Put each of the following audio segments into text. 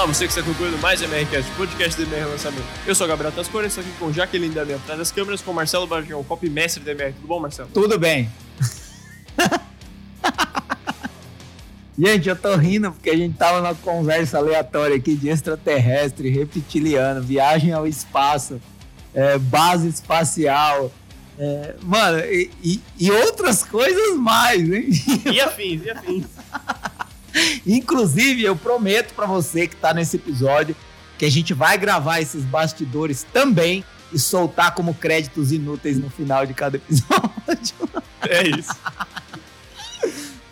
Olá, você que está concluindo mais MRCast, podcast do MR Lançamento. Eu sou o Gabriel Tascone, estou aqui com Jaqueline Damião atrás das câmeras, com Marcelo Bargião, copy mestre do MR. Tudo bom, Marcelo? Tudo bem. gente, eu tô rindo porque a gente tava numa conversa aleatória aqui de extraterrestre, reptiliano, viagem ao espaço, é, base espacial. É, mano, e, e, e outras coisas mais, hein? E afins, e afins. Inclusive, eu prometo para você que tá nesse episódio que a gente vai gravar esses bastidores também e soltar como créditos inúteis no final de cada episódio. É isso.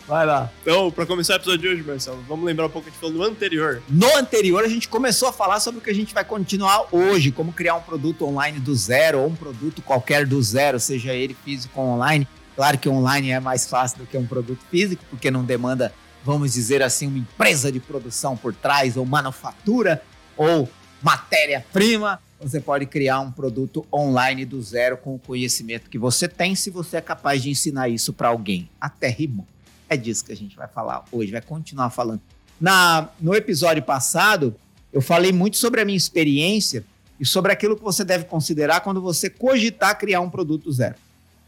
Vai lá. Então, para começar o episódio de hoje, Marcelo, vamos lembrar um pouco que a gente falou no anterior. No anterior, a gente começou a falar sobre o que a gente vai continuar hoje, como criar um produto online do zero, ou um produto qualquer do zero, seja ele físico ou online. Claro que online é mais fácil do que um produto físico, porque não demanda vamos dizer assim, uma empresa de produção por trás, ou manufatura, ou matéria-prima, você pode criar um produto online do zero com o conhecimento que você tem, se você é capaz de ensinar isso para alguém. Até rimou. É disso que a gente vai falar hoje, vai continuar falando. Na, no episódio passado, eu falei muito sobre a minha experiência e sobre aquilo que você deve considerar quando você cogitar criar um produto zero.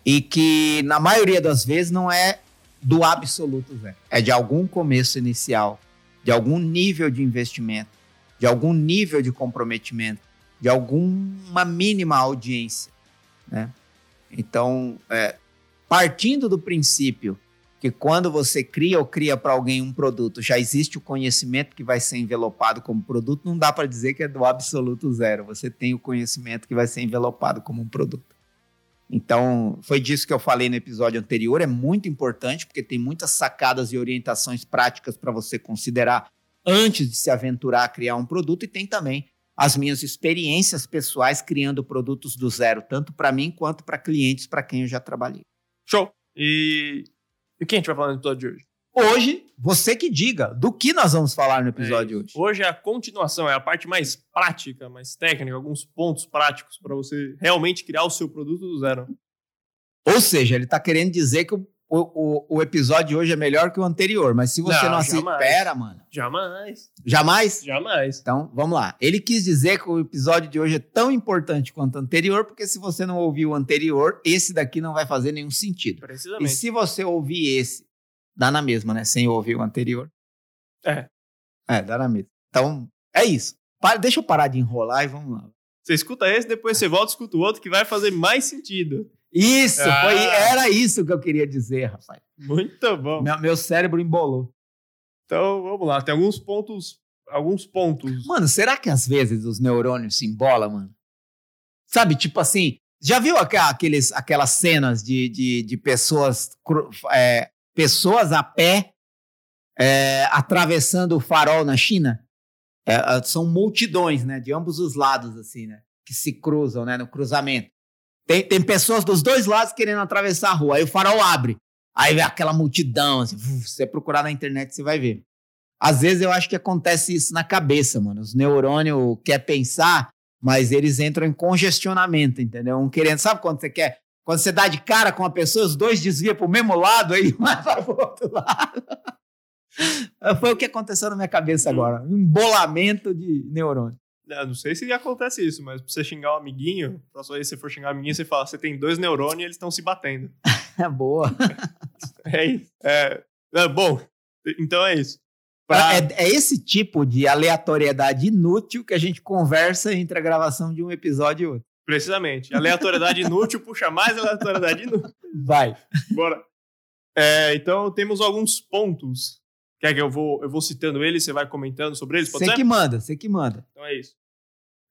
E que, na maioria das vezes, não é do absoluto zero. É de algum começo inicial, de algum nível de investimento, de algum nível de comprometimento, de alguma mínima audiência. Né? Então, é, partindo do princípio que quando você cria ou cria para alguém um produto, já existe o conhecimento que vai ser envelopado como produto, não dá para dizer que é do absoluto zero. Você tem o conhecimento que vai ser envelopado como um produto. Então, foi disso que eu falei no episódio anterior. É muito importante, porque tem muitas sacadas e orientações práticas para você considerar antes de se aventurar a criar um produto. E tem também as minhas experiências pessoais criando produtos do zero, tanto para mim quanto para clientes para quem eu já trabalhei. Show! E, o que a gente vai falar no episódio de hoje? Hoje, você que diga do que nós vamos falar no episódio é hoje. Hoje é a continuação, é a parte mais prática, mais técnica, alguns pontos práticos para você realmente criar o seu produto do zero. Ou seja, ele está querendo dizer que o, o, o, episódio de hoje é melhor que o anterior, mas se você não, não assiste, pera, mano. Jamais. Jamais? Jamais. Então, vamos lá. Ele quis dizer que o episódio de hoje é tão importante quanto o anterior, porque se você não ouviu o anterior, esse daqui não vai fazer nenhum sentido. Precisamente. E se você ouvir esse dá na mesma, né? Sem ouvir o anterior. É. É, dá na mesma. Então, é isso. Para, deixa eu parar de enrolar e vamos lá. Você escuta esse, depois você volta e escuta o outro, que vai fazer mais sentido. Isso, ah. foi, era isso que eu queria dizer, rapaz. Muito bom. Meu, meu cérebro embolou. Então, vamos lá. Tem alguns pontos. Alguns pontos. Mano, será que às vezes os neurônios se embolam, mano? Sabe, tipo assim, já viu aqueles, aquelas cenas de, de, de pessoas é, pessoas a pé é, atravessando o farol na China. É, é, são multidões, né, de ambos os lados, assim, né, que se cruzam, né, no cruzamento. Tem, tem pessoas dos dois lados querendo atravessar a rua, aí o farol abre, aí vem aquela multidão, assim, se você procurar na internet você vai ver. Às vezes eu acho que acontece isso na cabeça, mano. Os neurônios quer pensar, mas eles entram em congestionamento, entendeu? Um querendo, sabe quando você quer quando você dá de cara com uma pessoa, os dois desviam para o mesmo lado, aí vai para o outro lado. Foi o que aconteceu na minha cabeça hum. agora. Um embolamento de neurônio. Eu não sei se acontece isso, mas pra você xingar um amiguinho, próxima vez que você for xingar um amiguinho, você fala, você tem dois neurônios e eles estão se batendo. É boa. é isso. É, é, bom, então é isso. Pra... É, é, esse tipo de aleatoriedade inútil que a gente conversa entre a gravação de um episódio e outro. Precisamente. Aleatoriedade inútil puxa mais aleatoriedade inútil. Vai. Bora. É, então, temos alguns pontos. Quer que eu vou, eu vou citando eles, você vai comentando sobre eles? Você que manda, você que manda. Então é isso.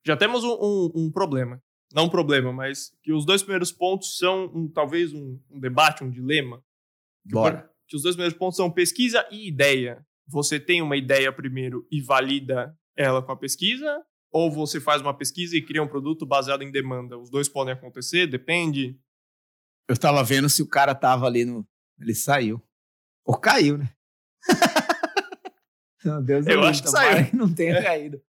Já temos um, um, um, problema. Não um problema, mas que os dois primeiros pontos são um, talvez um, debate, um dilema. Bora. Que os dois primeiros pontos são pesquisa e ideia. Você tem uma ideia primeiro e valida ela com a pesquisa, ou você faz uma pesquisa e cria um produto baseado em demanda? Os dois podem acontecer, depende. Eu estava vendo se o cara tava ali no. Ele saiu. Ou caiu, né? Meu Deus Eu acho que saiu. Que não tenha é. caído.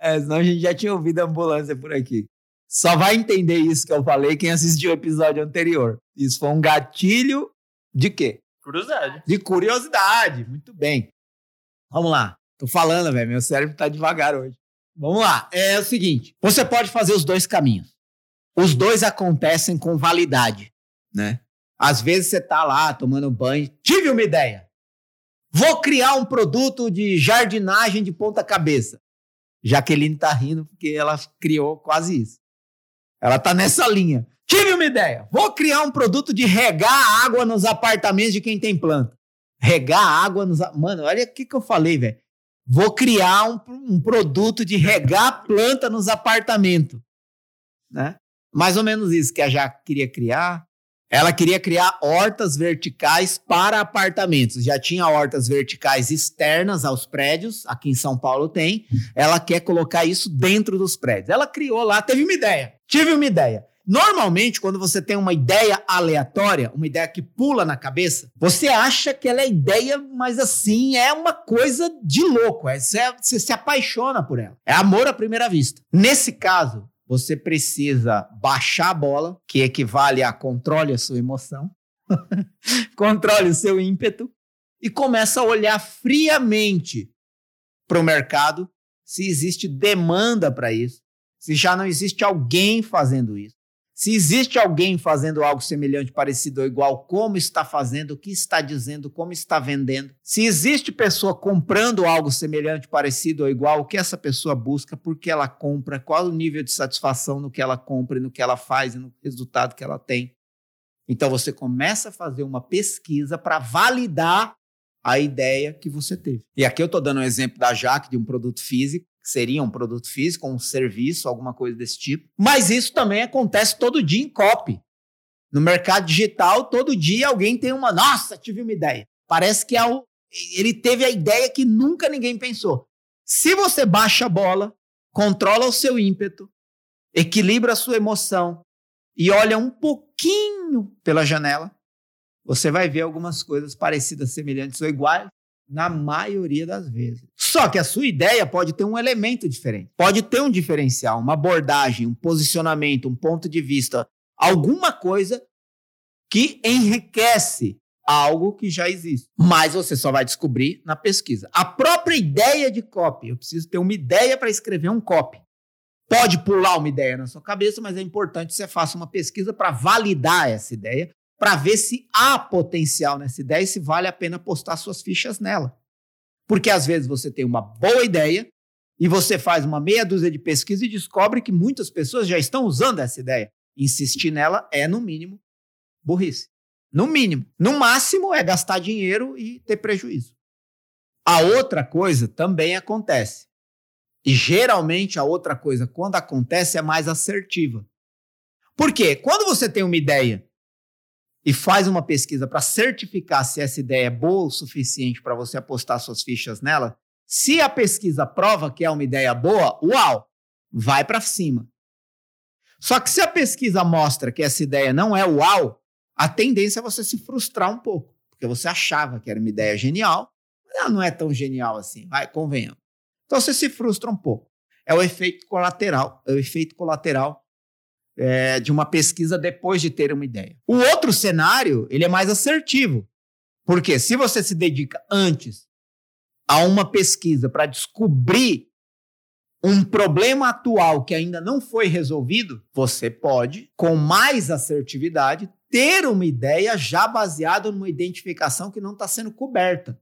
É, senão a gente já tinha ouvido a ambulância por aqui. Só vai entender isso que eu falei quem assistiu o episódio anterior. Isso foi um gatilho de quê? Curiosidade. De curiosidade. Muito bem. Vamos lá. Tô falando, velho. Meu cérebro tá devagar hoje. Vamos lá. É o seguinte: você pode fazer os dois caminhos. Os dois acontecem com validade, né? Às vezes você tá lá tomando banho, tive uma ideia. Vou criar um produto de jardinagem de ponta cabeça. Jaqueline tá rindo porque ela criou quase isso. Ela tá nessa linha. Tive uma ideia. Vou criar um produto de regar água nos apartamentos de quem tem planta. Regar água nos. Mano, olha o que, que eu falei, velho. Vou criar um, um, produto de regar planta nos apartamentos. Né? Mais ou menos isso que a Jaque queria criar. Ela queria criar hortas verticais para apartamentos. Já tinha hortas verticais externas aos prédios, aqui em São Paulo tem. Ela quer colocar isso dentro dos prédios. Ela criou lá, teve uma ideia. Tive uma ideia. Normalmente, quando você tem uma ideia aleatória, uma ideia que pula na cabeça, você acha que ela é ideia, mas assim, é uma coisa de louco. É, você, você se apaixona por ela. É amor à primeira vista. Nesse caso, você precisa baixar a bola, que equivale a controle a sua emoção, controle o seu ímpeto e começa a olhar friamente para o mercado se existe demanda para isso, se já não existe alguém fazendo isso. Se existe alguém fazendo algo semelhante, parecido ou igual, como está fazendo, o que está dizendo, como está vendendo. Se existe pessoa comprando algo semelhante, parecido ou igual, o que essa pessoa busca, por que ela compra, qual o nível de satisfação no que ela compra, no que ela faz e no resultado que ela tem. Então você começa a fazer uma pesquisa para validar a ideia que você teve. E aqui eu estou dando um exemplo da Jaque de um produto físico seria um produto físico, um serviço, alguma coisa desse tipo. Mas isso também acontece todo dia em copy. No mercado digital, todo dia alguém tem uma, nossa, tive uma ideia. Parece que é o, ele teve a ideia que nunca ninguém pensou. Se você baixa a bola, controla o seu ímpeto, equilibra a sua emoção e olha um pouquinho pela janela, você vai ver algumas coisas parecidas, semelhantes ou iguais, na maioria das vezes. Só que a sua ideia pode ter um elemento diferente, pode ter um diferencial, uma abordagem, um posicionamento, um ponto de vista, alguma coisa que enriquece algo que já existe. Mas você só vai descobrir na pesquisa. A própria ideia de copy, eu preciso ter uma ideia para escrever um copy. Pode pular uma ideia na sua cabeça, mas é importante que você faça uma pesquisa para validar essa ideia para ver se há potencial nessa ideia e se vale a pena postar suas fichas nela. Porque às vezes você tem uma boa ideia e você faz uma meia dúzia de pesquisa e descobre que muitas pessoas já estão usando essa ideia. Insistir nela é, no mínimo, burrice. No mínimo. No máximo é gastar dinheiro e ter prejuízo. A outra coisa também acontece. E geralmente a outra coisa, quando acontece, é mais assertiva. Por quê? Quando você tem uma ideia e faz uma pesquisa para certificar se essa ideia é boa o suficiente para você apostar suas fichas nela, se a pesquisa prova que é uma ideia boa, uau, vai para cima. Só que se a pesquisa mostra que essa ideia não é uau, a tendência é você se frustrar um pouco, porque você achava que era uma ideia genial, mas ela não é tão genial assim, vai, convenhamos. Então você se frustra um pouco. É o efeito colateral, é o efeito colateral é, de uma pesquisa depois de ter uma ideia. O outro cenário, ele é mais assertivo. Porque se você se dedica antes a uma pesquisa para descobrir um problema atual que ainda não foi resolvido, você pode, com mais assertividade, ter uma ideia já baseada numa identificação que não está sendo coberta.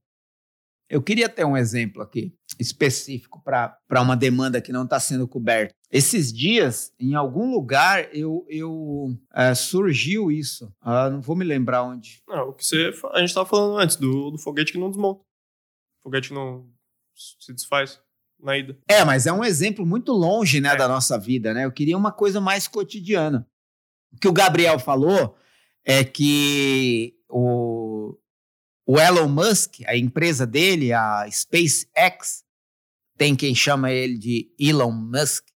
Eu queria ter um exemplo aqui específico para uma demanda que não está sendo coberta. Esses dias, em algum lugar, eu, eu é, surgiu isso. Ah, não vou me lembrar onde. Não, o que você, a gente estava falando antes, do, do foguete que não desmonta. O foguete que não se desfaz na ida. É, mas é um exemplo muito longe né, é. da nossa vida, né? Eu queria uma coisa mais cotidiana. O que o Gabriel falou é que o, o Elon Musk, a empresa dele, a SpaceX, tem quem chama ele de Elon Musk.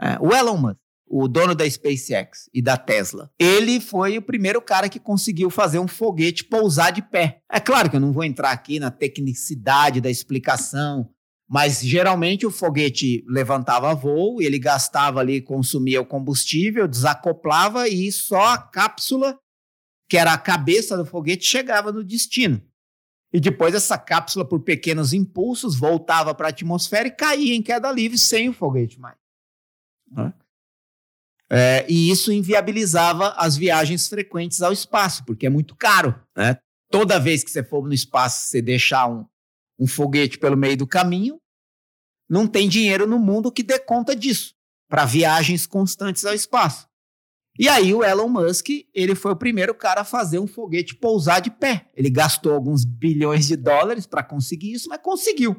É, o Elon Musk, o dono da SpaceX e da Tesla, ele foi o primeiro cara que conseguiu fazer um foguete pousar de pé. É claro que eu não vou entrar aqui na tecnicidade da explicação, mas geralmente o foguete levantava voo, ele gastava ali, consumia o combustível, desacoplava e só a cápsula que era a cabeça do foguete, chegava no destino. E depois essa cápsula, por pequenos impulsos, voltava para a atmosfera e caía em queda livre sem o foguete mais. É, e isso inviabilizava as viagens frequentes ao espaço, porque é muito caro. Né? Toda vez que você for no espaço, você deixar um, um foguete pelo meio do caminho, não tem dinheiro no mundo que dê conta disso, para viagens constantes ao espaço. E aí o Elon Musk, ele foi o primeiro cara a fazer um foguete pousar de pé. Ele gastou alguns bilhões de dólares para conseguir isso, mas conseguiu.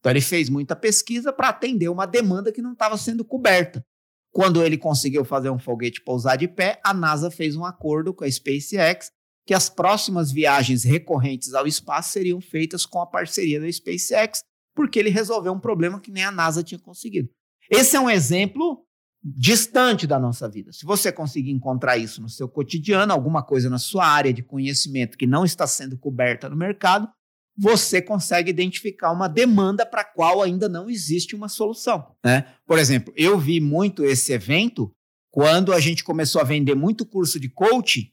Então ele fez muita pesquisa para atender uma demanda que não estava sendo coberta. Quando ele conseguiu fazer um foguete pousar de pé, a NASA fez um acordo com a SpaceX que as próximas viagens recorrentes ao espaço seriam feitas com a parceria da SpaceX, porque ele resolveu um problema que nem a NASA tinha conseguido. Esse é um exemplo distante da nossa vida. Se você conseguir encontrar isso no seu cotidiano, alguma coisa na sua área de conhecimento que não está sendo coberta no mercado, você consegue identificar uma demanda para a qual ainda não existe uma solução. Né? Por exemplo, eu vi muito esse evento quando a gente começou a vender muito curso de coach,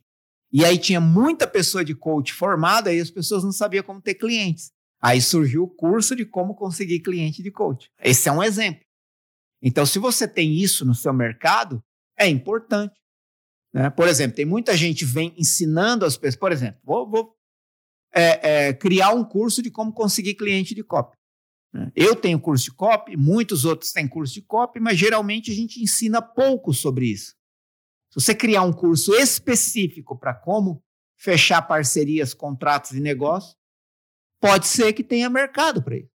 e aí tinha muita pessoa de coach formada e as pessoas não sabiam como ter clientes. Aí surgiu o curso de como conseguir cliente de coach. Esse é um exemplo. Então, se você tem isso no seu mercado, é importante. Né? Por exemplo, tem muita gente vem ensinando as pessoas. Por exemplo, vou, vou é, é, criar um curso de como conseguir cliente de copy. Né? Eu tenho curso de copy, muitos outros têm curso de copy, mas geralmente a gente ensina pouco sobre isso. Se você criar um curso específico para como fechar parcerias, contratos e negócios, pode ser que tenha mercado para isso.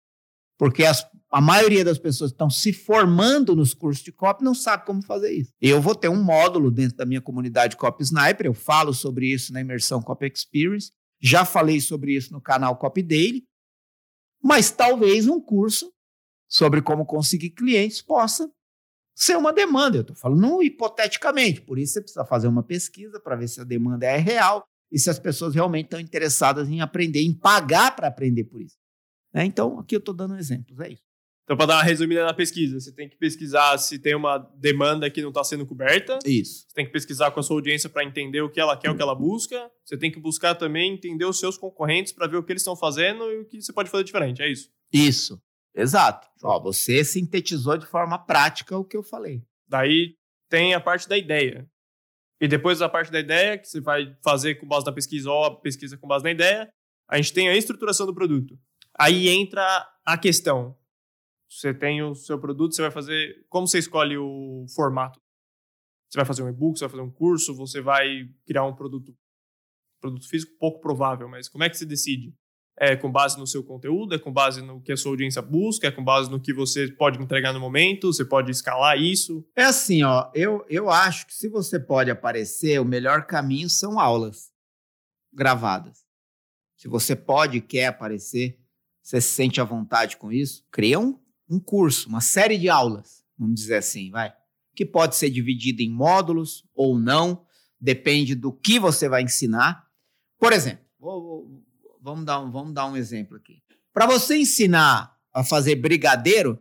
Porque as, a maioria das pessoas que estão se formando nos cursos de copy não sabe como fazer isso. Eu vou ter um módulo dentro da minha comunidade Copy Sniper, eu falo sobre isso na imersão Copy Experience, já falei sobre isso no canal Copy Daily, mas talvez um curso sobre como conseguir clientes possa ser uma demanda. Eu estou falando hipoteticamente, por isso você precisa fazer uma pesquisa para ver se a demanda é real e se as pessoas realmente estão interessadas em aprender, em pagar para aprender por isso. Né? Então, aqui eu estou dando exemplos, é isso. Então, para dar uma resumida na pesquisa, você tem que pesquisar se tem uma demanda que não está sendo coberta. Isso. Você tem que pesquisar com a sua audiência para entender o que ela quer, o que ela busca. Você tem que buscar também entender os seus concorrentes para ver o que eles estão fazendo e o que você pode fazer diferente. É isso. Isso. Exato. Ó, você sintetizou de forma prática o que eu falei. Daí tem a parte da ideia. E depois da parte da ideia, que você vai fazer com base na pesquisa ou a pesquisa com base na ideia, a gente tem a estruturação do produto. Aí entra a questão você tem o seu produto, você vai fazer. Como você escolhe o formato? Você vai fazer um e-book, você vai fazer um curso, você vai criar um produto, produto físico? Pouco provável, mas como é que você decide? É com base no seu conteúdo, é com base no que a sua audiência busca, é com base no que você pode entregar no momento, você pode escalar isso? É assim, ó, eu, eu acho que se você pode aparecer, o melhor caminho são aulas gravadas. Se você pode quer aparecer, você se sente à vontade com isso, cria um um curso, uma série de aulas, vamos dizer assim, vai, que pode ser dividido em módulos ou não, depende do que você vai ensinar. Por exemplo, vou, vou, vamos, dar um, vamos dar um exemplo aqui. Para você ensinar a fazer brigadeiro,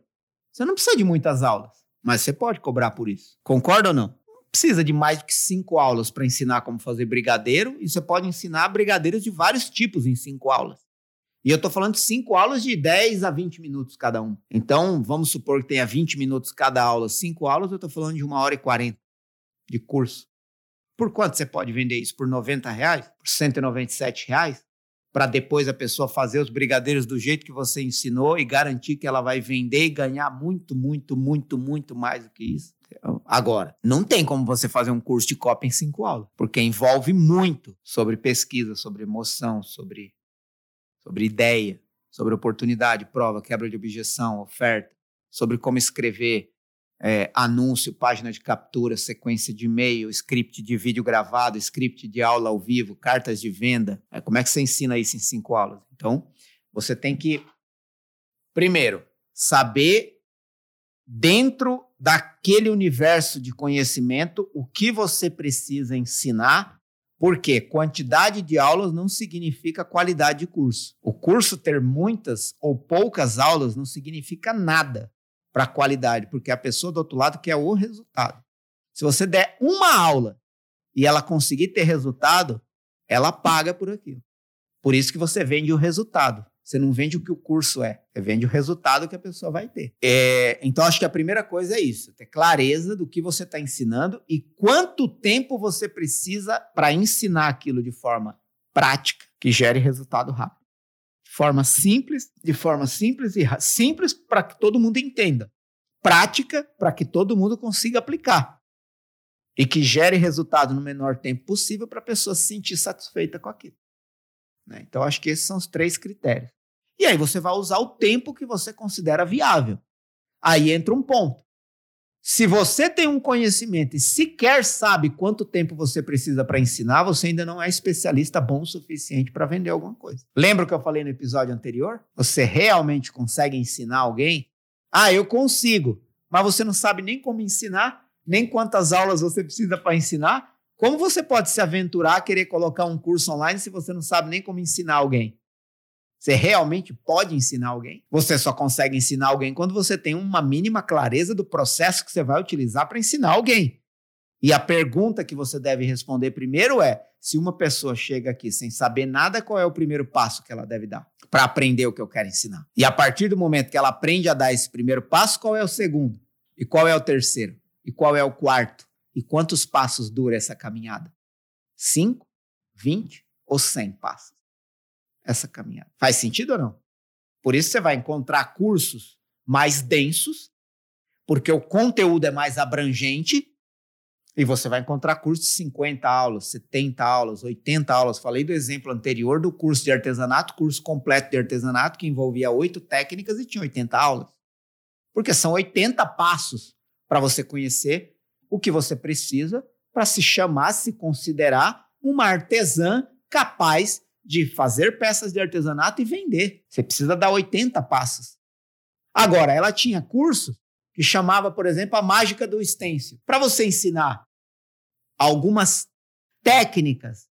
você não precisa de muitas aulas, mas você pode cobrar por isso. Concorda ou não? Não precisa de mais do que cinco aulas para ensinar como fazer brigadeiro, e você pode ensinar brigadeiros de vários tipos em cinco aulas. E eu estou falando de cinco aulas de 10 a 20 minutos cada um. Então, vamos supor que tenha 20 minutos cada aula, cinco aulas, eu estou falando de uma hora e 40 de curso. Por quanto você pode vender isso? Por 90 reais? Por 197 reais? Para depois a pessoa fazer os brigadeiros do jeito que você ensinou e garantir que ela vai vender e ganhar muito, muito, muito, muito mais do que isso. Agora, não tem como você fazer um curso de copy em cinco aulas, porque envolve muito sobre pesquisa, sobre emoção, sobre sobre ideia, sobre oportunidade, prova, quebra de objeção, oferta, sobre como escrever é, anúncio, página de captura, sequência de e-mail, script de vídeo gravado, script de aula ao vivo, cartas de venda. É, como é que você ensina isso em cinco aulas? Então, você tem que, primeiro, saber dentro daquele universo de conhecimento o que você precisa ensinar porque quantidade de aulas não significa qualidade de curso. O curso ter muitas ou poucas aulas não significa nada para qualidade, porque a pessoa do outro lado quer o resultado. Se você der uma aula e ela conseguir ter resultado, ela paga por aquilo. Por isso que você vende o resultado. Você não vende o que o curso é, você vende o resultado que a pessoa vai ter. É, então, acho que a primeira coisa é isso: ter clareza do que você está ensinando e quanto tempo você precisa para ensinar aquilo de forma prática que gere resultado rápido. De forma simples, de forma simples e simples para que todo mundo entenda. Prática para que todo mundo consiga aplicar. E que gere resultado no menor tempo possível para a pessoa se sentir satisfeita com aquilo. Né? Então, acho que esses são os três critérios. E aí você vai usar o tempo que você considera viável. Aí entra um ponto. Se você tem um conhecimento e sequer sabe quanto tempo você precisa para ensinar, você ainda não é especialista bom o suficiente para vender alguma coisa. Lembra que eu falei no episódio anterior? Você realmente consegue ensinar alguém? Ah, eu consigo, mas você não sabe nem como ensinar, nem quantas aulas você precisa para ensinar. Como você pode se aventurar a querer colocar um curso online se você não sabe nem como ensinar alguém? Você realmente pode ensinar alguém? Você só consegue ensinar alguém quando você tem uma mínima clareza do processo que você vai utilizar para ensinar alguém. E a pergunta que você deve responder primeiro é: se uma pessoa chega aqui sem saber nada, qual é o primeiro passo que ela deve dar para aprender o que eu quero ensinar? E a partir do momento que ela aprende a dar esse primeiro passo, qual é o segundo? E qual é o terceiro? E qual é o quarto? E quantos passos dura essa caminhada? Cinco, vinte ou cem passos? Essa caminhada. Faz sentido ou não? Por isso você vai encontrar cursos mais densos, porque o conteúdo é mais abrangente, e você vai encontrar cursos de 50 aulas, 70 aulas, 80 aulas. Falei do exemplo anterior do curso de artesanato, curso completo de artesanato, que envolvia oito técnicas e tinha 80 aulas. Porque são 80 passos para você conhecer o que você precisa para se chamar, se considerar uma artesã capaz de fazer peças de artesanato e vender. Você precisa dar 80 passos. Agora, ela tinha curso que chamava, por exemplo, a mágica do stencil. Para você ensinar algumas técnicas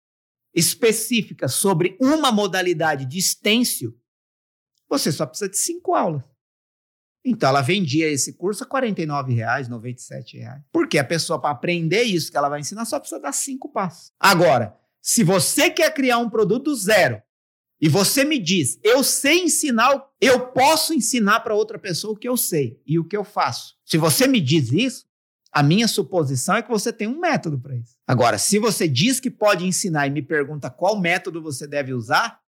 específicas sobre uma modalidade de stencil, você só precisa de cinco aulas. Então ela vendia esse curso a R$ 49,00, R$. Porque a pessoa, para aprender isso que ela vai ensinar, só precisa dar cinco passos. Agora, se você quer criar um produto zero e você me diz, eu sei ensinar, eu posso ensinar para outra pessoa o que eu sei e o que eu faço. Se você me diz isso, a minha suposição é que você tem um método para isso. Agora, se você diz que pode ensinar e me pergunta qual método você deve usar,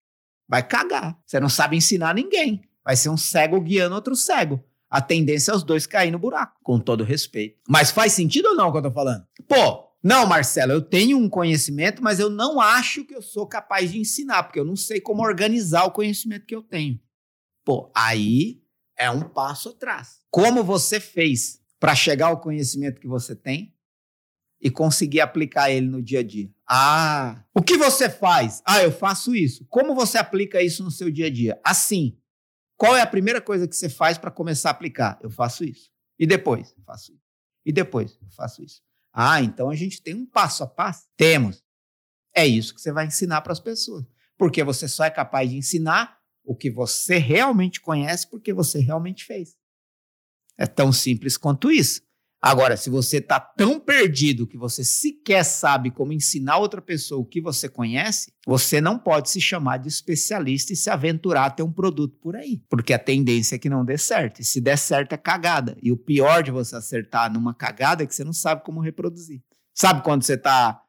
vai cagar. Você não sabe ensinar ninguém. Vai ser um cego guiando outro cego. A tendência é os dois caírem no buraco, com todo respeito. Mas faz sentido ou não o que eu tô falando? Pô, não, Marcelo, eu tenho um conhecimento, mas eu não acho que eu sou capaz de ensinar, porque eu não sei como organizar o conhecimento que eu tenho. Pô, aí é um passo atrás. Como você fez para chegar ao conhecimento que você tem e conseguir aplicar ele no dia a dia? Ah, o que você faz? Ah, eu faço isso. Como você aplica isso no seu dia a dia? Assim. Qual é a primeira coisa que você faz para começar a aplicar? Eu faço isso. E depois? Eu faço isso. E depois? Eu faço isso. Ah, então a gente tem um passo a passo? Temos. É isso que você vai ensinar para as pessoas. Porque você só é capaz de ensinar o que você realmente conhece porque você realmente fez. É tão simples quanto isso. Agora, se você está tão perdido que você sequer sabe como ensinar outra pessoa o que você conhece, você não pode se chamar de especialista e se aventurar a ter um produto por aí. Porque a tendência é que não dê certo. E se der certo, é cagada. E o pior de você acertar numa cagada é que você não sabe como reproduzir. Sabe quando você está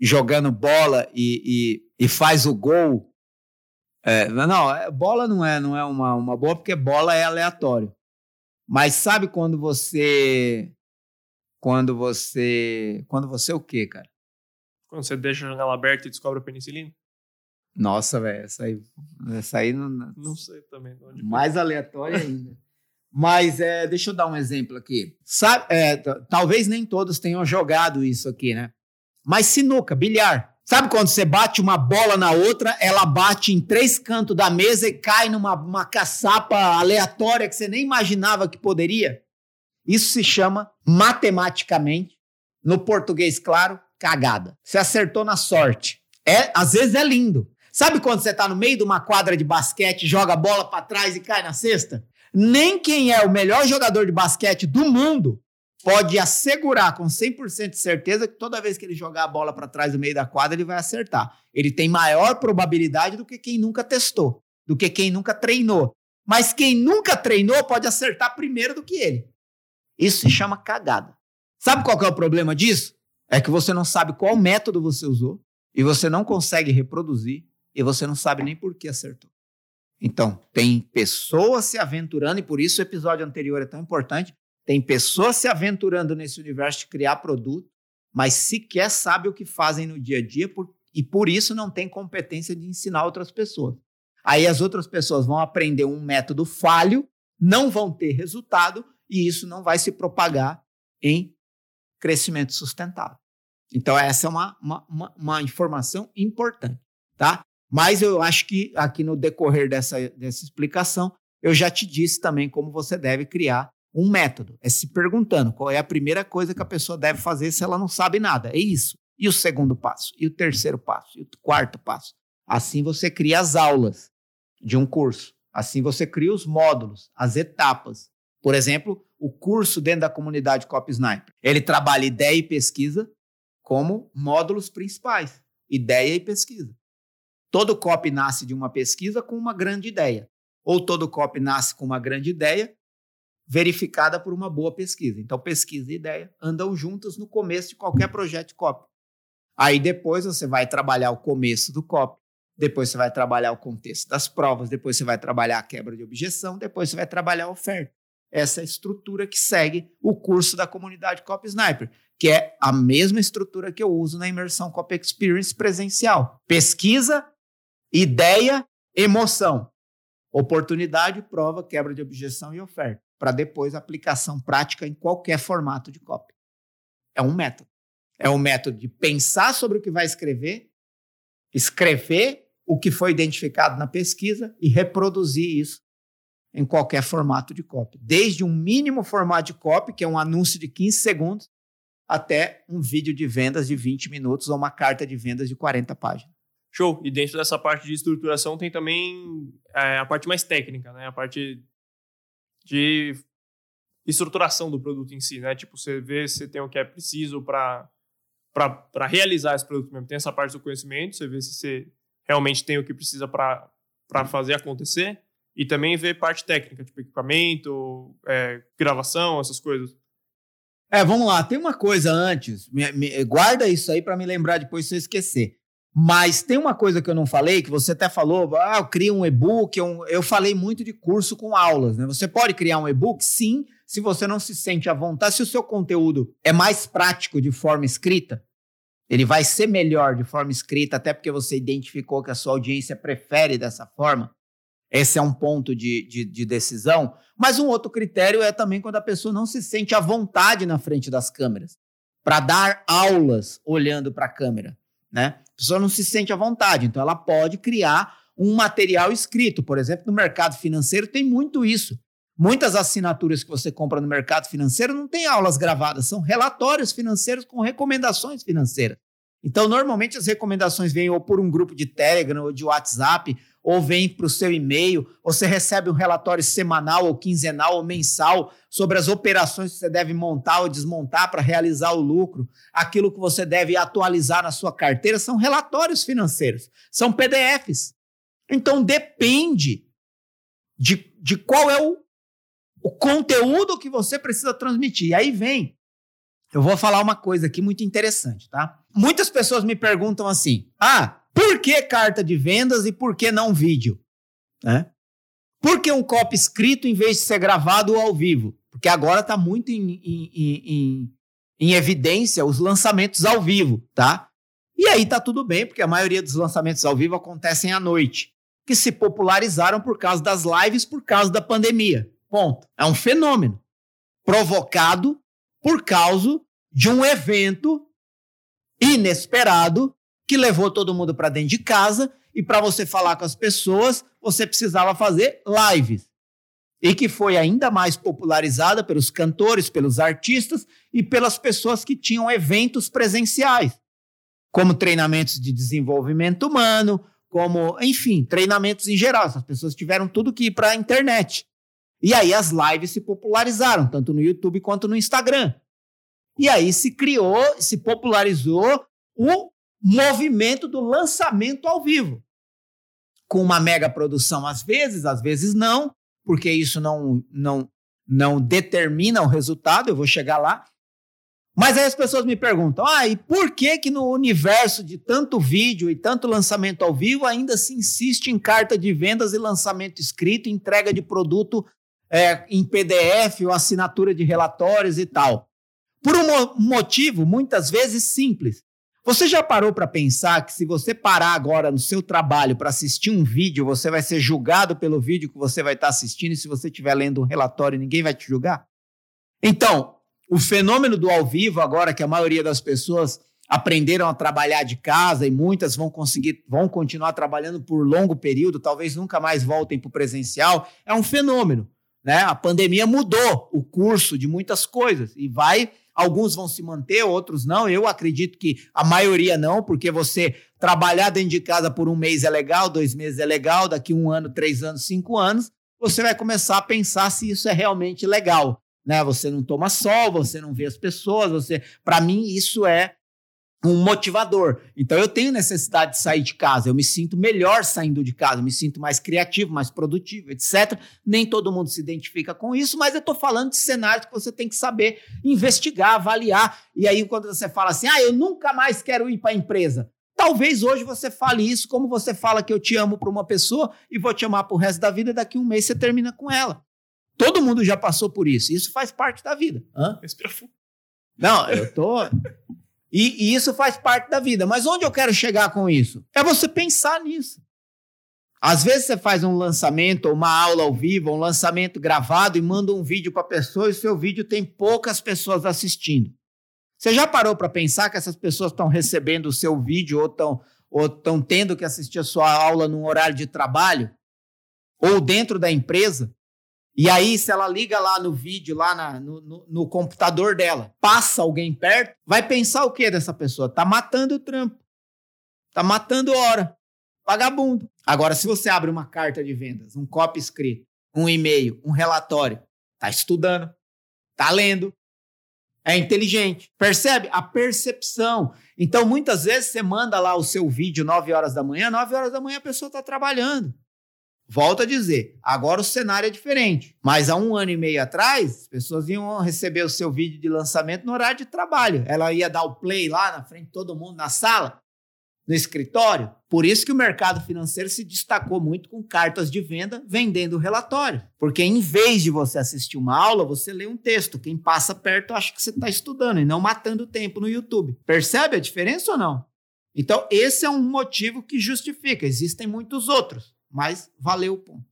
jogando bola e, e, e, faz o gol? É, não, é, bola não é, não é uma, uma boa, porque bola é aleatório. Mas sabe quando você. Quando você. Quando você o quê, cara? Quando você deixa a janela aberta e descobre a penicilina? Nossa, velho, essa aí. Essa aí não. Não sei também. Mais aleatória ainda. Mas é, deixa eu dar um exemplo aqui. Sabe, é, talvez nem todos tenham jogado isso aqui, né? Mas sinuca, bilhar. Sabe quando você bate uma bola na outra, ela bate em três cantos da mesa e cai numa uma caçapa aleatória que você nem imaginava que poderia? Isso se chama, matematicamente, no português claro, cagada. Você acertou na sorte. É, às vezes é lindo. Sabe quando você está no meio de uma quadra de basquete, joga a bola para trás e cai na cesta? Nem quem é o melhor jogador de basquete do mundo pode assegurar com 100% de certeza que toda vez que ele jogar a bola para trás do meio da quadra, ele vai acertar. Ele tem maior probabilidade do que quem nunca testou, do que quem nunca treinou. Mas quem nunca treinou pode acertar primeiro do que ele. Isso se chama cagada. Sabe qual é o problema disso? É que você não sabe qual método você usou e você não consegue reproduzir e você não sabe nem por que acertou. Então, tem pessoas se aventurando, e por isso o episódio anterior é tão importante. Tem pessoas se aventurando nesse universo de criar produto, mas sequer sabem o que fazem no dia a dia por, e por isso não tem competência de ensinar outras pessoas. Aí as outras pessoas vão aprender um método falho, não vão ter resultado e isso não vai se propagar em crescimento sustentável. Então, essa é uma, uma, uma, uma informação importante, tá? Mas eu acho que aqui no decorrer dessa, dessa explicação, eu já te disse também como você deve criar um método. É se perguntando qual é a primeira coisa que a pessoa deve fazer se ela não sabe nada. É isso. E o segundo passo? E o terceiro passo? E o quarto passo? Assim você cria as aulas de um curso. Assim você cria os módulos, as etapas. Por exemplo, o curso dentro da comunidade Cop Sniper. Ele trabalha ideia e pesquisa como módulos principais. Ideia e pesquisa. Todo copy nasce de uma pesquisa com uma grande ideia. Ou todo copy nasce com uma grande ideia verificada por uma boa pesquisa. Então, pesquisa e ideia andam juntas no começo de qualquer projeto de. Aí depois você vai trabalhar o começo do copy, depois você vai trabalhar o contexto das provas, depois você vai trabalhar a quebra de objeção, depois você vai trabalhar a oferta. Essa é a estrutura que segue o curso da comunidade Copy Sniper, que é a mesma estrutura que eu uso na imersão Copy Experience presencial. Pesquisa, Ideia, emoção. Oportunidade, prova, quebra de objeção e oferta. Para depois aplicação prática em qualquer formato de copy. É um método. É um método de pensar sobre o que vai escrever, escrever o que foi identificado na pesquisa e reproduzir isso em qualquer formato de copy. Desde um mínimo formato de copy, que é um anúncio de 15 segundos, até um vídeo de vendas de 20 minutos ou uma carta de vendas de 40 páginas. Show. E dentro dessa parte de estruturação tem também é, a parte mais técnica, né? A parte de estruturação do produto em si, né? Tipo, você vê se tem o que é preciso para para realizar esse produto mesmo. Tem essa parte do conhecimento, você vê se você realmente tem o que precisa para fazer acontecer. E também ver parte técnica, tipo equipamento, é, gravação, essas coisas. É, vamos lá. Tem uma coisa antes. Me, me, guarda isso aí para me lembrar depois se eu esquecer. Mas tem uma coisa que eu não falei, que você até falou, ah, eu crio um e-book, eu, eu falei muito de curso com aulas, né? Você pode criar um e-book? Sim, se você não se sente à vontade, se o seu conteúdo é mais prático de forma escrita, ele vai ser melhor de forma escrita, até porque você identificou que a sua audiência prefere dessa forma. Esse é um ponto de, de, de decisão. Mas um outro critério é também quando a pessoa não se sente à vontade na frente das câmeras, para dar aulas olhando para a câmera, né? A pessoa não se sente à vontade, então ela pode criar um material escrito. Por exemplo, no mercado financeiro tem muito isso. Muitas assinaturas que você compra no mercado financeiro não tem aulas gravadas, são relatórios financeiros com recomendações financeiras. Então, normalmente as recomendações vêm ou por um grupo de Telegram ou de WhatsApp, ou vem para o seu e-mail, você recebe um relatório semanal ou quinzenal ou mensal sobre as operações que você deve montar ou desmontar para realizar o lucro, aquilo que você deve atualizar na sua carteira, são relatórios financeiros, são PDFs. Então depende de, de qual é o, o conteúdo que você precisa transmitir. E aí vem, eu vou falar uma coisa aqui muito interessante, tá? Muitas pessoas me perguntam assim: ah, por que carta de vendas e por que não vídeo? Né? Por que um copy escrito em vez de ser gravado ao vivo? Porque agora está muito em, em, em, em, evidência os lançamentos ao vivo, tá? E aí tá tudo bem, porque a maioria dos lançamentos ao vivo acontecem à noite, que se popularizaram por causa das lives, por causa da pandemia. Ponto. É um fenômeno provocado por causa de um evento inesperado que levou todo mundo para dentro de casa e para você falar com as pessoas, você precisava fazer lives. E que foi ainda mais popularizada pelos cantores, pelos artistas e pelas pessoas que tinham eventos presenciais, como treinamentos de desenvolvimento humano, como, enfim, treinamentos em geral. As pessoas tiveram tudo que ir para a internet. E aí as lives se popularizaram, tanto no YouTube quanto no Instagram. E aí se criou, se popularizou o movimento do lançamento ao vivo. Com uma mega produção às vezes, às vezes não, porque isso não, não, não determina o resultado, eu vou chegar lá. Mas aí as pessoas me perguntam: ah, e por que que no universo de tanto vídeo e tanto lançamento ao vivo ainda se insiste em carta de vendas e lançamento escrito, entrega de produto é, em PDF ou assinatura de relatórios e tal? Por um motivo muitas vezes simples. Você já parou para pensar que se você parar agora no seu trabalho para assistir um vídeo, você vai ser julgado pelo vídeo que você vai estar tá assistindo e se você estiver lendo um relatório, ninguém vai te julgar? Então, o fenômeno do ao vivo agora que a maioria das pessoas aprenderam a trabalhar de casa e muitas vão conseguir, vão continuar trabalhando por longo período, talvez nunca mais voltem para o presencial, é um fenômeno. Né? A pandemia mudou o curso de muitas coisas e vai Alguns vão se manter, outros não. Eu acredito que a maioria não, porque você trabalhar dentro de casa por um mês é legal, dois meses é legal, daqui um ano, três anos, cinco anos, você vai começar a pensar se isso é realmente legal. Né? Você não toma sol, você não vê as pessoas, você. Para mim, isso é um motivador. Então eu tenho necessidade de sair de casa, eu me sinto melhor saindo de casa, eu me sinto mais criativo, mais produtivo, etc. Nem todo mundo se identifica com isso, mas eu estou falando de cenários que você tem que saber investigar, avaliar. E aí quando você fala assim, ah, eu nunca mais quero ir para a empresa. Talvez hoje você fale isso como você fala que eu te amo para uma pessoa e vou te amar para o resto da vida, daqui um mês você termina com ela. Todo mundo já passou por isso. Isso faz parte da vida. Hã? Não, eu tô. E, e, isso faz parte da vida. Mas onde eu quero chegar com isso? É você pensar nisso. Às vezes você faz um lançamento, uma aula ao vivo, um lançamento gravado e manda um vídeo para a pessoa e seu vídeo tem poucas pessoas assistindo. Você já parou para pensar que essas pessoas estão recebendo o seu vídeo ou estão ou tendo que assistir a sua aula num horário de trabalho? Ou dentro da empresa? E aí, se ela liga lá no vídeo, lá na, no, no, no, computador dela, passa alguém perto, vai pensar o que dessa pessoa? Tá matando o trampo. Tá matando hora. Vagabundo. Agora, se você abre uma carta de vendas, um copy escrito, um e-mail, um relatório, tá estudando, tá lendo, é inteligente. Percebe? A percepção. Então, muitas vezes você manda lá o seu vídeo 9 horas da manhã, 9 horas da manhã a pessoa está trabalhando. Volto a dizer, agora o cenário é diferente. Mas há um ano e meio atrás, as pessoas iam receber o seu vídeo de lançamento no horário de trabalho. Ela ia dar o play lá na frente de todo mundo na sala, no escritório. Por isso que o mercado financeiro se destacou muito com cartas de venda vendendo relatório. Porque em vez de você assistir uma aula, você lê um texto. Quem passa perto acha que você está estudando e não matando tempo no YouTube. Percebe a diferença ou não? Então, esse é um motivo que justifica. Existem muitos outros mas valeu o ponto.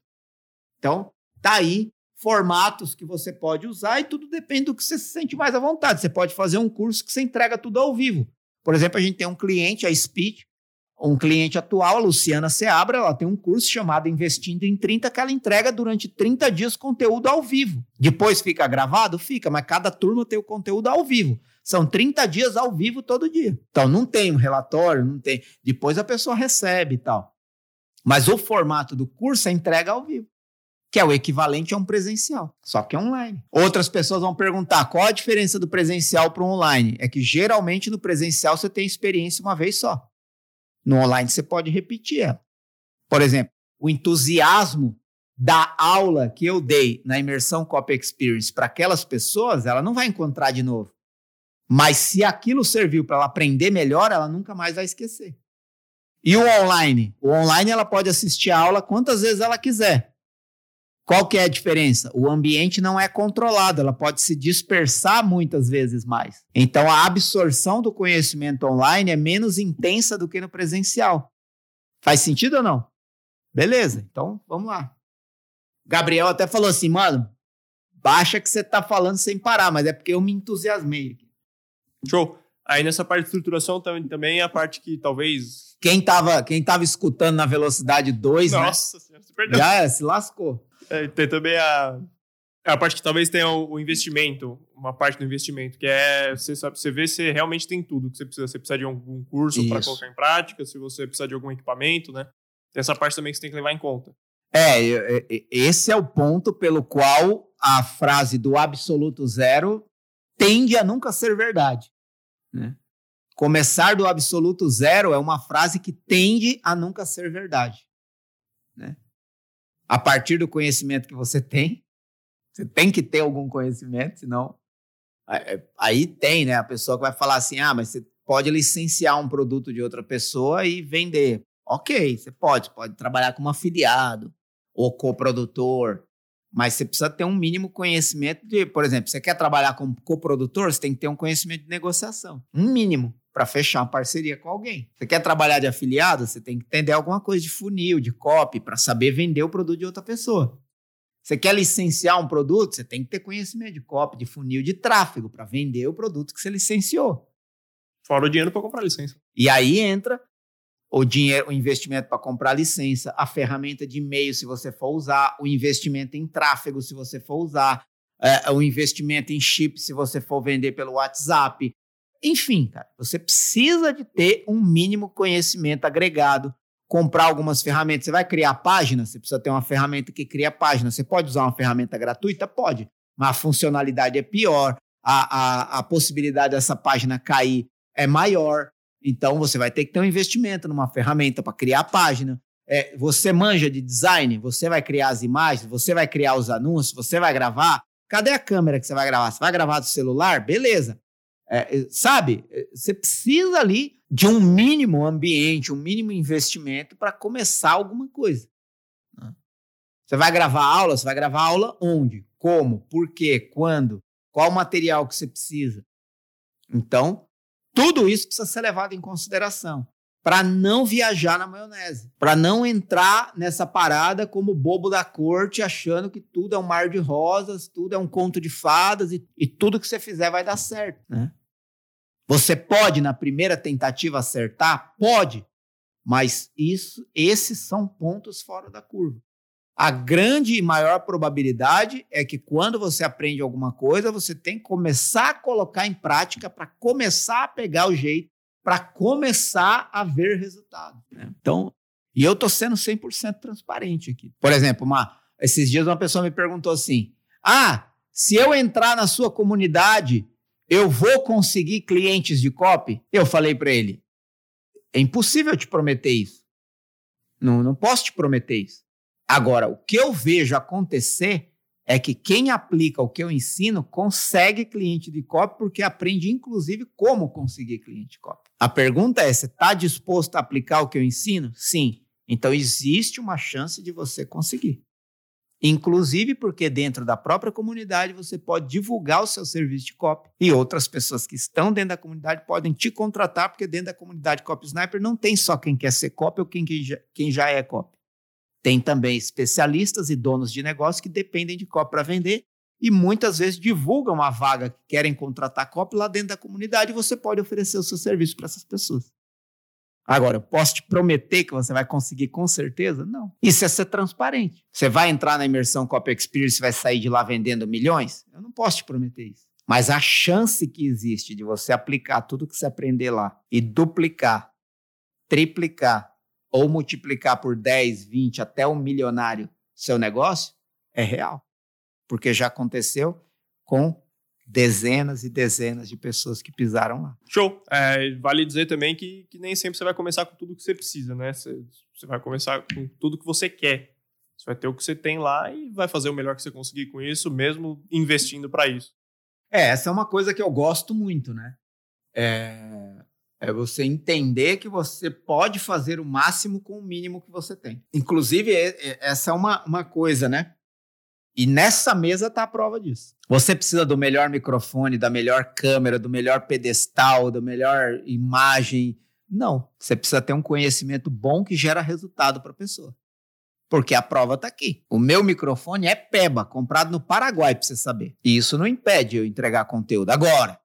Então, tá aí formatos que você pode usar e tudo depende do que você se sente mais à vontade. Você pode fazer um curso que você entrega tudo ao vivo. Por exemplo, a gente tem um cliente, a Speed, um cliente atual, a Luciana Seabra, ela tem um curso chamado Investindo em 30 que ela entrega durante 30 dias conteúdo ao vivo. Depois fica gravado? Fica, mas cada turma tem o conteúdo ao vivo. São 30 dias ao vivo todo dia. Então não tem um relatório, não tem. Depois a pessoa recebe e tal. Mas o formato do curso é entrega ao vivo, que é o equivalente a um presencial, só que é online. Outras pessoas vão perguntar qual a diferença do presencial para o online. É que geralmente no presencial você tem experiência uma vez só. No online você pode repetir ela. Por exemplo, o entusiasmo da aula que eu dei na imersão Copy Experience para aquelas pessoas, ela não vai encontrar de novo. Mas se aquilo serviu para ela aprender melhor, ela nunca mais vai esquecer. E o online? O online ela pode assistir a aula quantas vezes ela quiser. Qual que é a diferença? O ambiente não é controlado, ela pode se dispersar muitas vezes mais. Então a absorção do conhecimento online é menos intensa do que no presencial. Faz sentido ou não? Beleza, então vamos lá. Gabriel até falou assim, mano, baixa que você tá falando sem parar, mas é porque eu me entusiasmei. Show. Aí nessa parte de estruturação também, também a parte que talvez quem estava quem tava escutando na velocidade 2, né? Nossa senhora, se perdeu. Já é, se lascou. É, tem também a, a parte que talvez tenha o, o, investimento, uma parte do investimento, que é você, sabe, você vê se realmente tem tudo que você precisa. Você precisa de algum curso para colocar em prática, se você precisa de algum equipamento, né? Tem essa parte também que você tem que levar em conta. É, esse é o ponto pelo qual a frase do absoluto zero tende a nunca ser verdade. Né? Começar do absoluto zero é uma frase que tende a nunca ser verdade. Né? A partir do conhecimento que você tem, você tem que ter algum conhecimento, senão. É, aí tem, né? A pessoa que vai falar assim: ah, mas você pode licenciar um produto de outra pessoa e vender. Ok, você pode, pode trabalhar como afiliado ou coprodutor, mas você precisa ter um mínimo conhecimento de, por exemplo, você quer trabalhar como coprodutor, você tem que ter um conhecimento de negociação, um mínimo para fechar uma parceria com alguém. Você quer trabalhar de afiliado, você tem que entender alguma coisa de funil, de copy, para saber vender o produto de outra pessoa. Você quer licenciar um produto, você tem que ter conhecimento de copy, de funil, de tráfego para vender o produto que você licenciou. Fora o dinheiro para comprar licença. E aí entra o dinheiro, o investimento para comprar licença, a ferramenta de e-mail se você for usar, o investimento em tráfego se você for usar, é, o investimento em chip se você for vender pelo WhatsApp. Enfim, cara, você precisa de ter um mínimo conhecimento agregado, comprar algumas ferramentas. Você vai criar página, você precisa ter uma ferramenta que cria página. Você pode usar uma ferramenta gratuita? Pode, mas a funcionalidade é pior, a, a, a possibilidade dessa página cair é maior. Então você vai ter que ter um investimento numa ferramenta para criar a página. É, você manja de design, você vai criar as imagens, você vai criar os anúncios, você vai gravar. Cadê a câmera que você vai gravar? Você vai gravar do celular? Beleza. É, é sabe, é, você precisa ali de um mínimo ambiente, um mínimo investimento para começar alguma coisa. Né? Você vai gravar aula, você vai gravar aula onde? Como? Por quê? Quando? Qual o material que você precisa? Então, tudo isso precisa ser levado em consideração para não viajar na maionese, para não entrar nessa parada como bobo da corte, achando que tudo é um mar de rosas, tudo é um conto de fadas e, e tudo que você fizer vai dar certo. Né? Você pode, na primeira tentativa, acertar? Pode, mas isso, esses são pontos fora da curva. A grande e maior probabilidade é que quando você aprende alguma coisa, você tem que começar a colocar em prática para começar a pegar o jeito, para começar a ver resultado. Né? Então, e eu estou sendo 100% transparente aqui. Por exemplo, uma, esses dias uma pessoa me perguntou assim: Ah, se eu entrar na sua comunidade, eu vou conseguir clientes de copy? Eu falei para ele: É impossível te prometer isso. Não, não posso te prometer isso. Agora, o que eu vejo acontecer é que quem aplica o que eu ensino consegue cliente de copy porque aprende, inclusive, como conseguir cliente de copy. A pergunta é: você está disposto a aplicar o que eu ensino? Sim. Então, existe uma chance de você conseguir. Inclusive porque dentro da própria comunidade você pode divulgar o seu serviço de copy e outras pessoas que estão dentro da comunidade podem te contratar porque dentro da comunidade Copy Sniper não tem só quem quer ser copy ou quem, quem, já, quem já é copy. Tem também especialistas e donos de negócio que dependem de copy para vender e muitas vezes divulgam uma vaga que querem contratar copy lá dentro da comunidade e você pode oferecer o seu serviço para essas pessoas. Agora, eu posso te prometer que você vai conseguir com certeza? Não. Isso é ser transparente. Você vai entrar na imersão Copy Experience e vai sair de lá vendendo milhões? Eu não posso te prometer isso. Mas a chance que existe de você aplicar tudo que você aprender lá e duplicar, triplicar ou multiplicar por 10, 20 até um milionário seu negócio é real. Porque já aconteceu com dezenas e dezenas de pessoas que pisaram lá. Show! É, vale dizer também que, que nem sempre você vai começar com tudo que você precisa, né? Você, você vai começar com tudo que você quer. Você vai ter o que você tem lá e vai fazer o melhor que você conseguir com isso, mesmo investindo para isso. É, essa é uma coisa que eu gosto muito, né? É, é você entender que você pode fazer o máximo com o mínimo que você tem. Inclusive, essa é uma, uma coisa, né? E nessa mesa está a prova disso. Você precisa do melhor microfone, da melhor câmera, do melhor pedestal, da melhor imagem. Não. Você precisa ter um conhecimento bom que gera resultado para a pessoa. Porque a prova está aqui. O meu microfone é PEBA, comprado no Paraguai, para você saber. E isso não impede eu entregar conteúdo. Agora,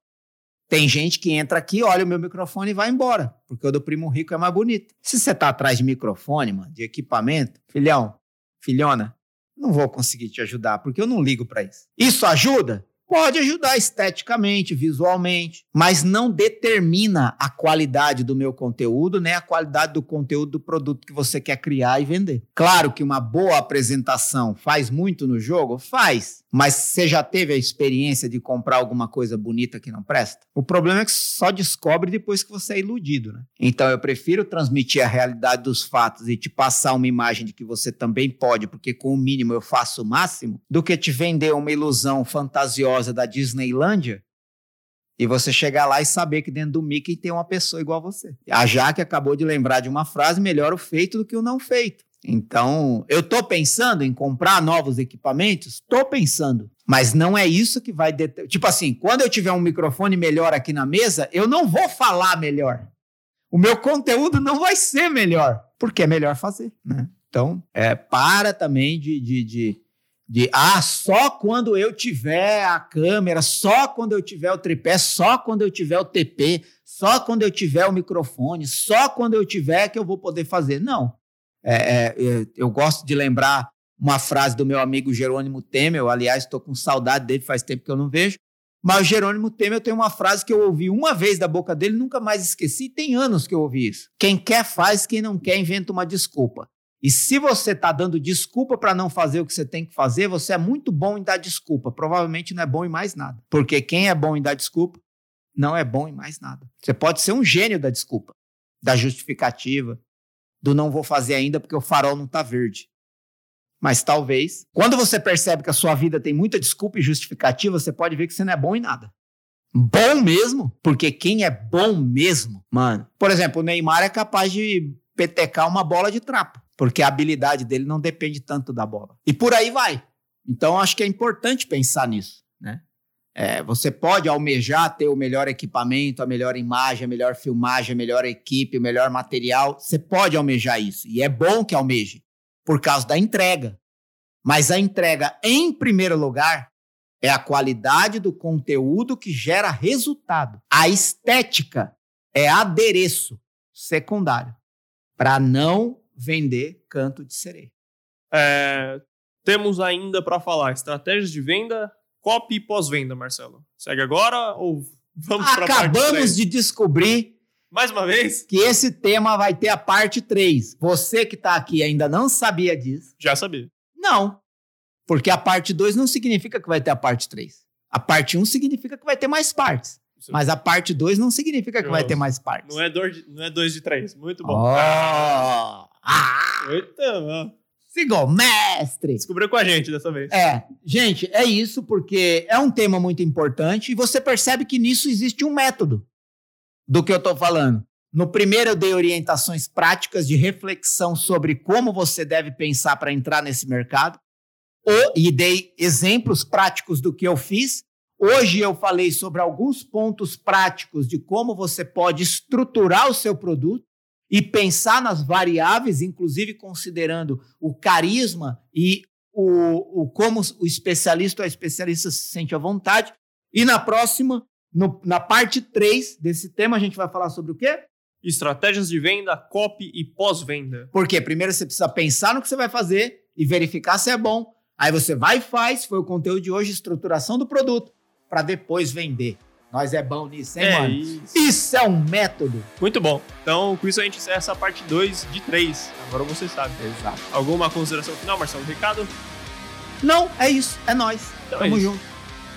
tem gente que entra aqui, olha o meu microfone e vai embora, porque o do primo rico é mais bonito. Se você tá atrás de microfone, mano, de equipamento, filhão, filhona, não vou conseguir te ajudar, porque eu não ligo para isso. Isso ajuda? Pode ajudar esteticamente, visualmente, mas não determina a qualidade do meu conteúdo, nem a qualidade do conteúdo do produto que você quer criar e vender. Claro que uma boa apresentação faz muito no jogo? Faz. Mas você já teve a experiência de comprar alguma coisa bonita que não presta? O problema é que só descobre depois que você é iludido, né? Então eu prefiro transmitir a realidade dos fatos e te passar uma imagem de que você também pode, porque com o mínimo eu faço o máximo, do que te vender uma ilusão fantasiosa da Disneylândia e você chegar lá e saber que dentro do Mickey tem uma pessoa igual a você. A Jaque acabou de lembrar de uma frase: melhor o feito do que o não feito. Então, eu estou pensando em comprar novos equipamentos? Estou pensando. Mas não é isso que vai. Det... Tipo assim, quando eu tiver um microfone melhor aqui na mesa, eu não vou falar melhor. O meu conteúdo não vai ser melhor, porque é melhor fazer. Né? Então, é, para também de, de, de, de. Ah, só quando eu tiver a câmera, só quando eu tiver o tripé, só quando eu tiver o TP, só quando eu tiver o microfone, só quando eu tiver que eu vou poder fazer. Não. É, é, é, eu gosto de lembrar uma frase do meu amigo Jerônimo Temer, aliás, estou com saudade dele, faz tempo que eu não vejo. Mas Jerônimo Temer tem uma frase que eu ouvi uma vez da boca dele, nunca mais esqueci, tem anos que eu ouvi isso. Quem quer faz, quem não quer inventa uma desculpa. E se você está dando desculpa para não fazer o que você tem que fazer, você é muito bom em dar desculpa. Provavelmente não é bom em mais nada. Porque quem é bom em dar desculpa não é bom em mais nada. Você pode ser um gênio da desculpa, da justificativa, do não vou fazer ainda porque o farol não está verde. Mas talvez, quando você percebe que a sua vida tem muita desculpa e justificativa, você pode ver que você não é bom em nada. Bom mesmo, porque quem é bom mesmo, mano. Por exemplo, o Neymar é capaz de petecar uma bola de trapo, porque a habilidade dele não depende tanto da bola. E por aí vai. Então acho que é importante pensar nisso, né? É, você pode almejar ter o melhor equipamento, a melhor imagem, a melhor filmagem, a melhor equipe, o melhor material. Você pode almejar isso. E é bom que almeje, por causa da entrega. Mas a entrega, em primeiro lugar, é a qualidade do conteúdo que gera resultado. A estética é adereço secundário para não vender canto de sereia. É, temos ainda para falar estratégias de venda, copy e pós-venda, Marcelo. Segue agora ou vamos para Acabamos de descobrir mais uma vez que esse tema vai ter a parte 3. Você que está aqui ainda não sabia disso? Já sabia. Não. Porque a parte 2 não significa que vai ter a parte 3. A parte 1 um significa que vai ter mais partes. Mas a parte 2 não significa que vai ter mais partes. Não é 2 de, não é dois de 3. Muito bom. Oh. Ah. Muito bom. Sigol, mestre! Descobriu com a gente dessa vez. É, gente, é isso porque é um tema muito importante e você percebe que nisso existe um método do que eu estou falando. No primeiro eu dei orientações práticas de reflexão sobre como você deve pensar para entrar nesse mercado e dei exemplos práticos do que eu fiz. Hoje eu falei sobre alguns pontos práticos de como você pode estruturar o seu produto e pensar nas variáveis, inclusive considerando o carisma e o, o como o especialista ou a especialista se sente à vontade. E na próxima, no, na parte 3 desse tema, a gente vai falar sobre o quê? Estratégias de venda, copy e pós-venda. Porque primeiro você precisa pensar no que você vai fazer e verificar se é bom. Aí você vai e faz, foi o conteúdo de hoje, estruturação do produto, para depois vender. Nós é bom nisso, hein, é mano? Isso. isso. é um método. Muito bom. Então, com isso a gente encerra essa parte 2 de 3. Agora você sabe. Exato. Alguma consideração final, Marcelo Ricardo? Não, é isso. É nós. Então Tamo é junto.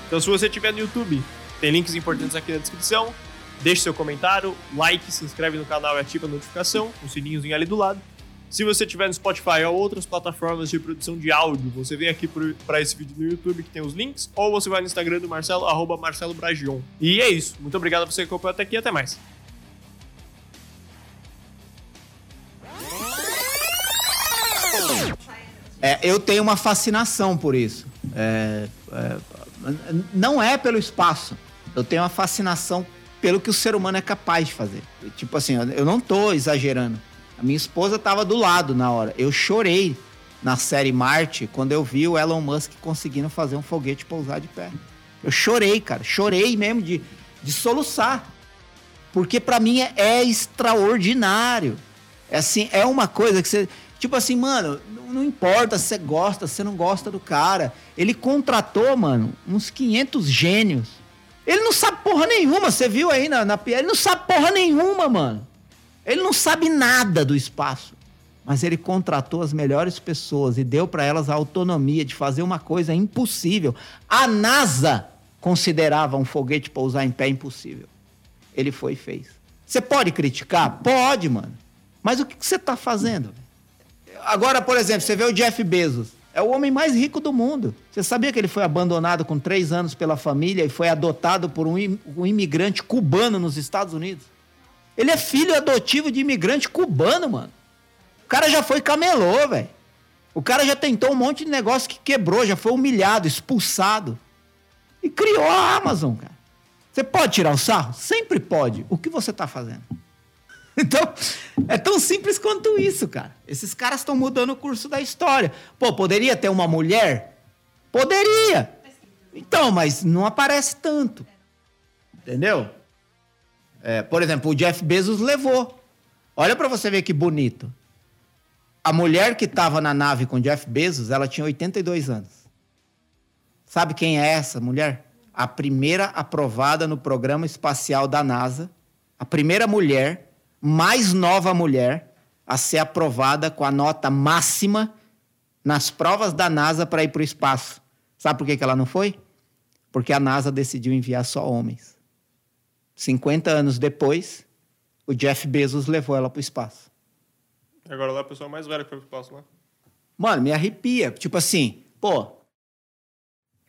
Então, se você estiver no YouTube, tem links importantes aqui na descrição. Deixe seu comentário, like, se inscreve no canal e ativa a notificação, o sininhozinho ali do lado. Se você tiver no Spotify ou outras plataformas de produção de áudio, você vem aqui para esse vídeo no YouTube que tem os links, ou você vai no Instagram do Marcelo, arroba Marcelo Bragion. E é isso. Muito obrigado a você que acompanhou até aqui até mais. É, eu tenho uma fascinação por isso. É, é, não é pelo espaço. Eu tenho uma fascinação pelo que o ser humano é capaz de fazer. Tipo assim, eu não tô exagerando. A minha esposa estava do lado na hora. Eu chorei na série Marte quando eu vi o Elon Musk conseguindo fazer um foguete pousar de pé. Eu chorei, cara. Chorei mesmo de, de soluçar. Porque para mim é, é, extraordinário. É assim, é uma coisa que você. Tipo assim, mano, não importa se você gosta, se você não gosta do cara. Ele contratou, mano, uns 500 gênios. Ele não sabe porra nenhuma, você viu aí na, na Ele não sabe porra nenhuma, mano. Ele não sabe nada do espaço. Mas ele contratou as melhores pessoas e deu para elas a autonomia de fazer uma coisa impossível. A NASA considerava um foguete pousar em pé impossível. Ele foi e fez. Você pode criticar? Pode, mano. Mas o que você está fazendo? Agora, por exemplo, você vê o Jeff Bezos. É o homem mais rico do mundo. Você sabia que ele foi abandonado com três anos pela família e foi adotado por um imigrante cubano nos Estados Unidos? Ele é filho adotivo de imigrante cubano, mano. O cara já foi camelô, velho. O cara já tentou um monte de negócio que quebrou, já foi humilhado, expulsado. E criou a Amazon, cara. Você pode tirar o sarro? Sempre pode. O que você está fazendo? Então, é tão simples quanto isso, cara. Esses caras estão mudando o curso da história. Pô, poderia ter uma mulher? Poderia. Então, mas não aparece tanto. Entendeu? É, por exemplo, o Jeff Bezos levou. Olha para você ver que bonito. A mulher que estava na nave com o Jeff Bezos, ela tinha 82 anos. Sabe quem é essa mulher? A primeira aprovada no programa espacial da NASA. A primeira mulher mais nova mulher a ser aprovada com a nota máxima nas provas da NASA para ir para o espaço. Sabe por que, que ela não foi? Porque a NASA decidiu enviar só homens. 50 anos depois, o Jeff Bezos levou ela para o espaço. Agora lá é a pessoa mais velha que foi para o espaço, né? Mano, me arrepia. Tipo assim, pô,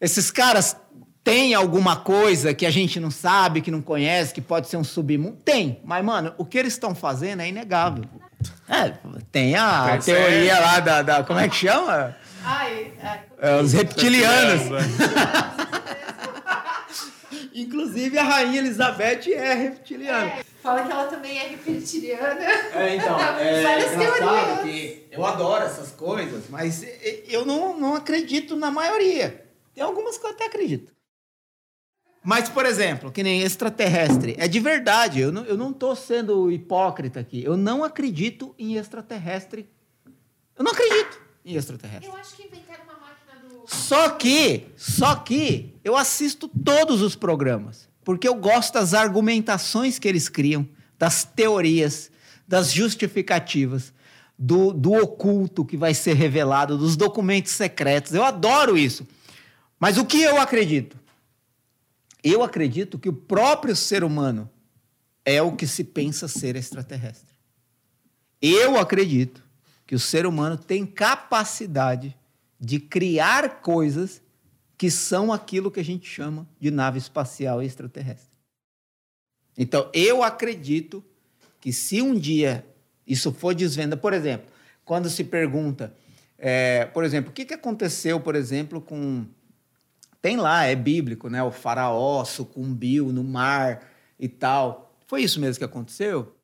esses caras tem alguma coisa que a gente não sabe, que não conhece, que pode ser um submundo? Tem. Mas, mano, o que eles estão fazendo é inegável. É, tem a teoria lá da, da, Como é que chama? Ai, é, é, os reptilianos. Inclusive, a rainha Elizabeth é reptiliana. É, fala que ela também é reptiliana. É, então. É Várias teorias. Que eu adoro essas coisas, mas eu não, não acredito na maioria. Tem algumas que eu até acredito. Mas, por exemplo, que nem extraterrestre, é de verdade. Eu não, eu não tô sendo hipócrita aqui. Eu não acredito em extraterrestre. Eu não acredito em extraterrestre. Eu acho que inventaram uma. Só que, só que, eu assisto todos os programas. Porque eu gosto das argumentações que eles criam, das teorias, das justificativas, do, do oculto que vai ser revelado, dos documentos secretos. Eu adoro isso. Mas o que eu acredito? Eu acredito que o próprio ser humano é o que se pensa ser extraterrestre. Eu acredito que o ser humano tem capacidade de criar coisas que são aquilo que a gente chama de nave espacial extraterrestre. Então, eu acredito que se um dia isso for desvenda, por exemplo, quando se pergunta, é, por exemplo, o que, que aconteceu, por exemplo, com tem lá, é bíblico, né? O faraó sucumbiu no mar e tal. Foi isso mesmo que aconteceu?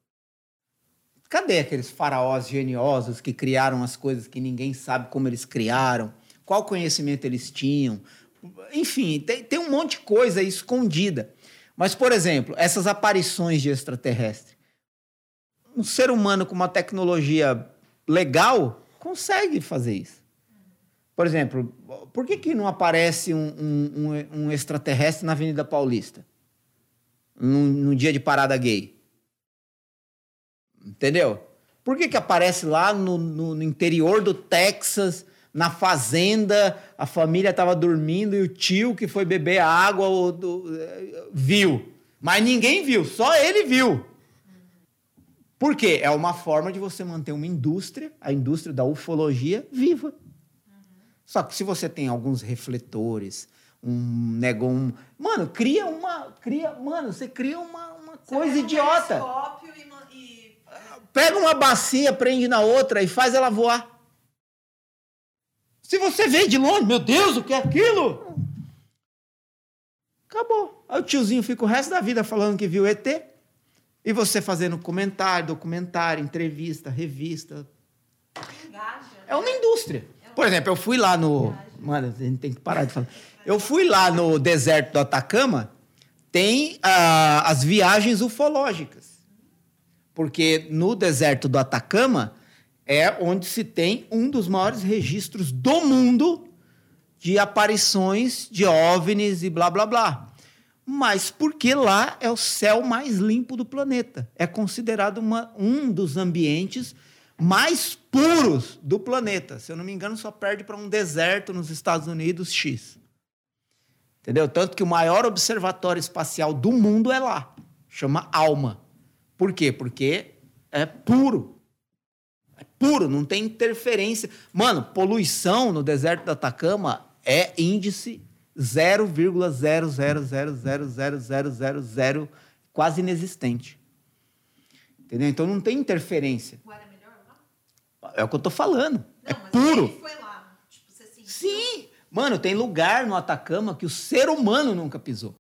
Cadê aqueles faraós geniosos que criaram as coisas que ninguém sabe como eles criaram? Qual conhecimento eles tinham? Enfim, tem, tem um monte de coisa escondida. Mas, por exemplo, essas aparições de extraterrestre. Um ser humano com uma tecnologia legal consegue fazer isso. Por exemplo, por que, que não aparece um, um, um extraterrestre na Avenida Paulista? Num, dia de parada gay? Entendeu? Por que, que aparece lá no, no, no interior do Texas, na fazenda, a família estava dormindo e o tio que foi beber água do, viu? Mas ninguém viu, só ele viu. Por quê? É uma forma de você manter uma indústria, a indústria da ufologia, viva. Só que se você tem alguns refletores, um negócio. Um... Mano, cria uma. Cria, mano, você cria uma, uma coisa idiota. Um. Pega uma bacia, prende na outra e faz ela voar. Se você vê de longe, meu Deus, o que é aquilo? Acabou. Aí o tiozinho fica o resto da vida falando que viu ET. E você fazendo comentário, documentário, entrevista, revista. É uma indústria. Por exemplo, eu fui lá no. Mano, a gente tem que parar de falar. Eu fui lá no deserto do Atacama, tem ah, as viagens ufológicas. Porque no deserto do Atacama é onde se tem um dos maiores registros do mundo de aparições de OVNIs e blá blá blá. Mas porque lá é o céu mais limpo do planeta. É considerado uma, um dos ambientes mais puros do planeta. Se eu não me engano, só perde para um deserto nos Estados Unidos X. Entendeu? Tanto que o maior observatório espacial do mundo é lá. Chama ALMA. Por quê? Porque é puro. É puro, não tem interferência. Mano, poluição no deserto da Atacama é índice 0,000000000 quase inexistente. Entendeu? Então não tem interferência. O ar é melhor lá? É o que eu tô falando. é Não, mas puro. foi lá. Tipo, você sentiu. Sim. Mano, tem lugar no Atacama que o ser humano nunca pisou.